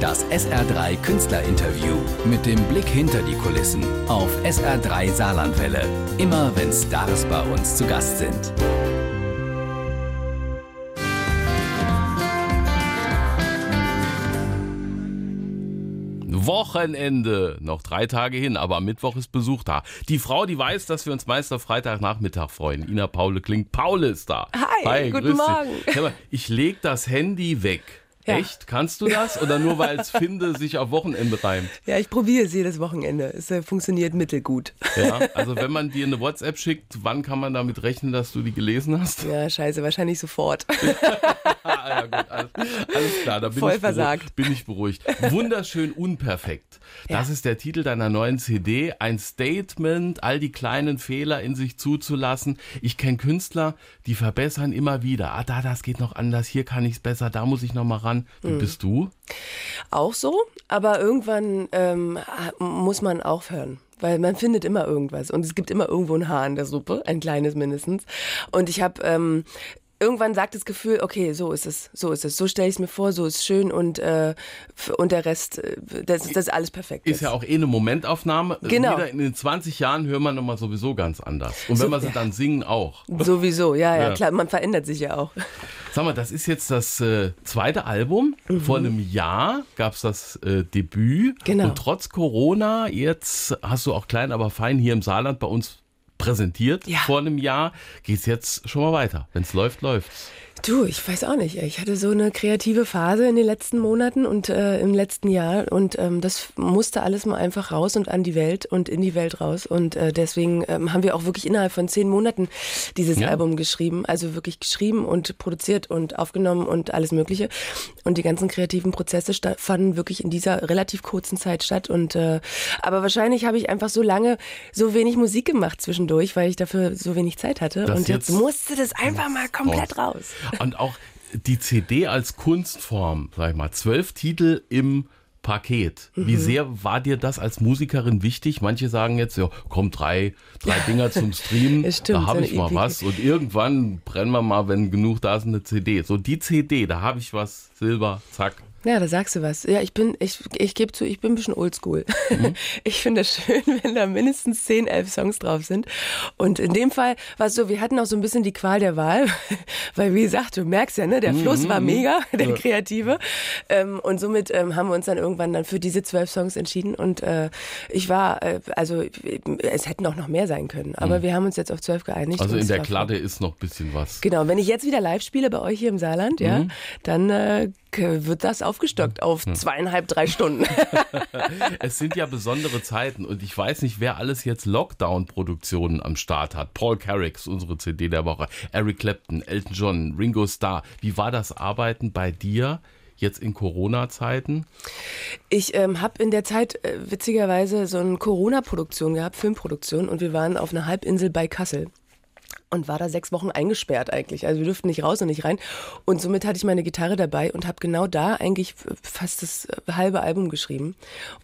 Das SR3 Künstlerinterview mit dem Blick hinter die Kulissen auf SR3 Saarlandwelle. Immer wenn Stars bei uns zu Gast sind. Wochenende. Noch drei Tage hin, aber am Mittwoch ist Besuch da. Die Frau, die weiß, dass wir uns meist auf Freitagnachmittag freuen. Ina Paule klingt. Paul ist da. Hi, Hi guten Morgen. Mal, ich leg das Handy weg. Ja. Echt? Kannst du das? Oder nur weil es Finde sich auf Wochenende reimt? Ja, ich probiere es jedes Wochenende. Es äh, funktioniert mittelgut. Ja, also wenn man dir eine WhatsApp schickt, wann kann man damit rechnen, dass du die gelesen hast? Ja, scheiße, wahrscheinlich sofort. ja, gut, alles, klar, da bin, Voll ich versagt. bin ich beruhigt. Wunderschön unperfekt. Das ja. ist der Titel deiner neuen CD. Ein Statement, all die kleinen Fehler in sich zuzulassen. Ich kenne Künstler, die verbessern immer wieder. Ah, da, das geht noch anders, hier kann ich es besser, da muss ich noch mal ran an. Wie mhm. bist du? Auch so, aber irgendwann ähm, muss man aufhören weil man findet immer irgendwas und es gibt immer irgendwo ein Haar in der Suppe, ein kleines mindestens. Und ich habe ähm, irgendwann sagt das Gefühl, okay, so ist es, so ist es, so stelle ich es mir vor, so ist es schön und, äh, und der Rest, äh, das, das ist alles perfekt. Ist ja auch eh eine Momentaufnahme. Genau. Wieder in den 20 Jahren hört man nochmal sowieso ganz anders. Und wenn so, wir sie dann singen, auch. Sowieso, ja, ja, ja, klar, man verändert sich ja auch. Sag mal, das ist jetzt das äh, zweite Album. Mhm. Vor einem Jahr gab es das äh, Debüt. Genau. Und trotz Corona, jetzt hast du auch klein, aber fein hier im Saarland bei uns präsentiert ja. vor einem Jahr. Geht es jetzt schon mal weiter. Wenn es läuft, läuft's. Du, ich weiß auch nicht. Ich hatte so eine kreative Phase in den letzten Monaten und äh, im letzten Jahr und ähm, das musste alles mal einfach raus und an die Welt und in die Welt raus und äh, deswegen ähm, haben wir auch wirklich innerhalb von zehn Monaten dieses ja. Album geschrieben, also wirklich geschrieben und produziert und aufgenommen und alles Mögliche und die ganzen kreativen Prozesse fanden wirklich in dieser relativ kurzen Zeit statt und äh, aber wahrscheinlich habe ich einfach so lange so wenig Musik gemacht zwischendurch, weil ich dafür so wenig Zeit hatte das und jetzt, jetzt musste das einfach mal komplett raus. raus. Und auch die CD als Kunstform, sag ich mal, zwölf Titel im Paket. Wie mhm. sehr war dir das als Musikerin wichtig? Manche sagen jetzt, ja, komm, drei, drei Dinger zum Streamen, da habe ich mal was. Und irgendwann brennen wir mal, wenn genug da ist, eine CD. So die CD, da habe ich was, Silber, zack, ja, da sagst du was. Ja, ich bin, ich, ich gebe zu, ich bin ein bisschen oldschool. Mhm. Ich finde es schön, wenn da mindestens zehn, elf Songs drauf sind. Und in dem Fall war es so, wir hatten auch so ein bisschen die Qual der Wahl, weil wie gesagt, du merkst ja, ne, der mhm. Fluss war mega, der kreative. Ähm, und somit ähm, haben wir uns dann irgendwann dann für diese zwölf Songs entschieden. Und äh, ich war, äh, also es hätten auch noch mehr sein können, aber mhm. wir haben uns jetzt auf zwölf geeinigt. Also in der Kladde ist noch ein bisschen was. Genau, wenn ich jetzt wieder live spiele bei euch hier im Saarland, ja, mhm. dann äh, wird das aufgestockt auf zweieinhalb, drei Stunden. es sind ja besondere Zeiten und ich weiß nicht, wer alles jetzt Lockdown-Produktionen am Start hat. Paul Carricks, unsere CD der Woche, Eric Clapton, Elton John, Ringo Starr. Wie war das Arbeiten bei dir? jetzt in Corona-Zeiten? Ich ähm, habe in der Zeit äh, witzigerweise so eine Corona-Produktion gehabt, Filmproduktion, und wir waren auf einer Halbinsel bei Kassel und war da sechs Wochen eingesperrt eigentlich. Also wir durften nicht raus und nicht rein. Und somit hatte ich meine Gitarre dabei und habe genau da eigentlich fast das halbe Album geschrieben.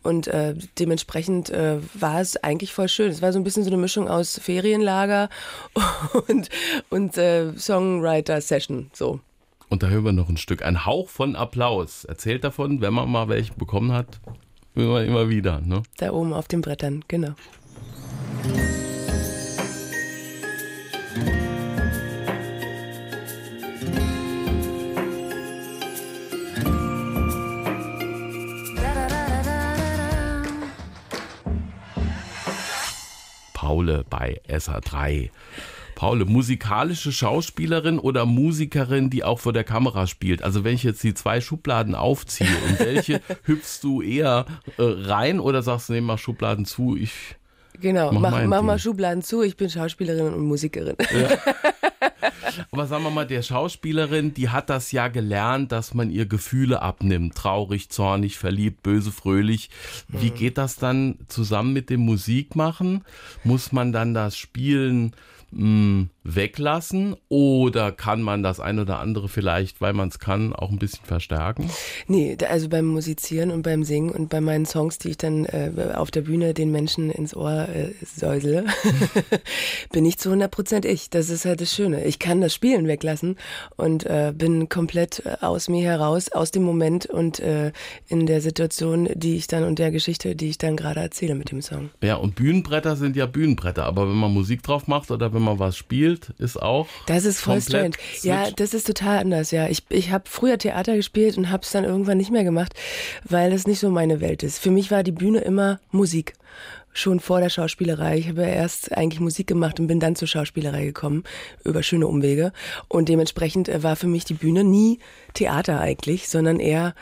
Und äh, dementsprechend äh, war es eigentlich voll schön. Es war so ein bisschen so eine Mischung aus Ferienlager und, und äh, Songwriter-Session. So. Und da hören wir noch ein Stück. Ein Hauch von Applaus. Erzählt davon, wenn man mal welchen bekommen hat, immer, immer wieder. Ne? Da oben auf den Brettern, genau. Paule bei SA3. Paule, musikalische Schauspielerin oder Musikerin, die auch vor der Kamera spielt? Also wenn ich jetzt die zwei Schubladen aufziehe, in welche hüpfst du eher äh, rein oder sagst du, nee, mach Schubladen zu, ich Genau, mach, mach, mach mal Schubladen zu, ich bin Schauspielerin und Musikerin. Ja. Aber sagen wir mal, der Schauspielerin, die hat das ja gelernt, dass man ihr Gefühle abnimmt. Traurig, zornig, verliebt, böse, fröhlich. Wie mhm. geht das dann zusammen mit dem Musikmachen? Muss man dann das Spielen mh, weglassen oder kann man das ein oder andere vielleicht, weil man es kann, auch ein bisschen verstärken? Nee, also beim Musizieren und beim Singen und bei meinen Songs, die ich dann äh, auf der Bühne den Menschen ins Ohr äh, säusele, bin ich zu 100 Prozent ich. Das ist halt das Schöne. Ich kann das Spielen weglassen und äh, bin komplett äh, aus mir heraus, aus dem Moment und äh, in der Situation, die ich dann und der Geschichte, die ich dann gerade erzähle mit dem Song. Ja, und Bühnenbretter sind ja Bühnenbretter, aber wenn man Musik drauf macht oder wenn man was spielt, ist auch. Das ist voll strange. Ja, das ist total anders, ja. Ich, ich habe früher Theater gespielt und habe es dann irgendwann nicht mehr gemacht, weil es nicht so meine Welt ist. Für mich war die Bühne immer Musik schon vor der Schauspielerei. Ich habe erst eigentlich Musik gemacht und bin dann zur Schauspielerei gekommen, über schöne Umwege. Und dementsprechend äh, war für mich die Bühne nie Theater eigentlich, sondern eher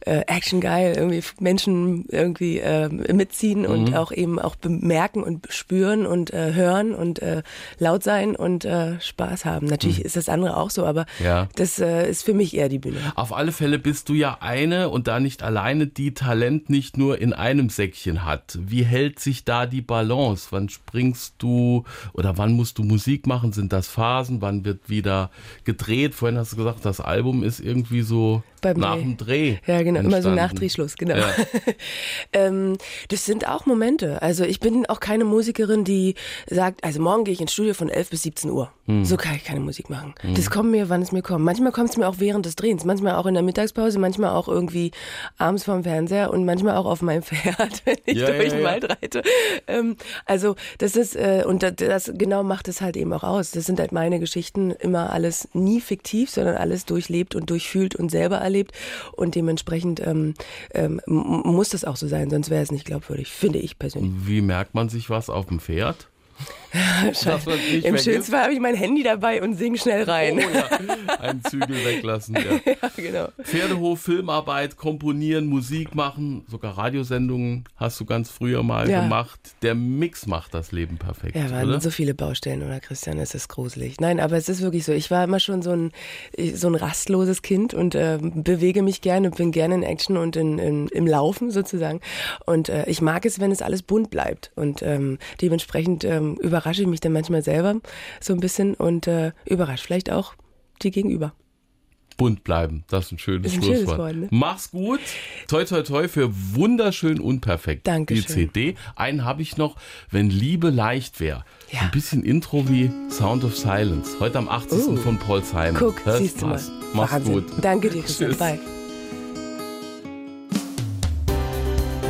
äh, Action geil, irgendwie Menschen irgendwie äh, mitziehen mhm. und auch eben auch bemerken und spüren und äh, hören und äh, laut sein und äh, Spaß haben. Natürlich mhm. ist das andere auch so, aber ja. das äh, ist für mich eher die Bühne. Auf alle Fälle bist du ja eine und da nicht alleine, die Talent nicht nur in einem Säckchen hat. Wie hält sich da die Balance? Wann springst du oder wann musst du Musik machen? Sind das Phasen? Wann wird wieder gedreht? Vorhin hast du gesagt, das Album ist irgendwie so beim nach dem Dreh. Ja, genau, entstanden. immer so nach Drehschluss, genau. Ja. ähm, das sind auch Momente. Also ich bin auch keine Musikerin, die sagt, also morgen gehe ich ins Studio von 11 bis 17 Uhr. Hm. So kann ich keine Musik machen. Hm. Das kommt mir, wann es mir kommt. Manchmal kommt es mir auch während des Drehens, manchmal auch in der Mittagspause, manchmal auch irgendwie abends vorm Fernseher und manchmal auch auf meinem Pferd, wenn ich ja, durch den ja, Wald reite. Ähm, also das ist, äh, und das, das genau macht es halt eben auch aus. Das sind halt meine Geschichten, immer alles nie fiktiv, sondern alles durchlebt und durchfühlt und selber erlebt. Und dementsprechend ähm, ähm, muss das auch so sein, sonst wäre es nicht glaubwürdig, finde ich persönlich. Wie merkt man sich was auf dem Pferd? Im schönsten Fall habe ich mein Handy dabei und sing schnell rein. Oh, ja. Einen Zügel weglassen. Ja. ja, genau. Pferdehof, Filmarbeit, komponieren, Musik machen, sogar Radiosendungen hast du ganz früher mal ja. gemacht. Der Mix macht das Leben perfekt. Ja, waren oder? so viele Baustellen, oder Christian? Es ist gruselig. Nein, aber es ist wirklich so. Ich war immer schon so ein, so ein rastloses Kind und äh, bewege mich gerne, bin gerne in Action und in, in im Laufen sozusagen. Und äh, ich mag es, wenn es alles bunt bleibt. Und ähm, dementsprechend ähm, überrascht überrasche ich mich dann manchmal selber so ein bisschen und äh, überrasche vielleicht auch die Gegenüber. Bunt bleiben, das ist ein schönes ist ein Schlusswort. Wort, ne? Mach's gut. Toi, toi, toi für wunderschön unperfekt. Danke. Die CD. Einen habe ich noch, wenn Liebe leicht wäre. Ja. Ein bisschen Intro wie Sound of Silence. Heute am 80. Uh. von Paul Simon. Guck, Hörst siehst du mal. Mach's Wahnsinn. gut. Danke dir. Tschüss. Bye.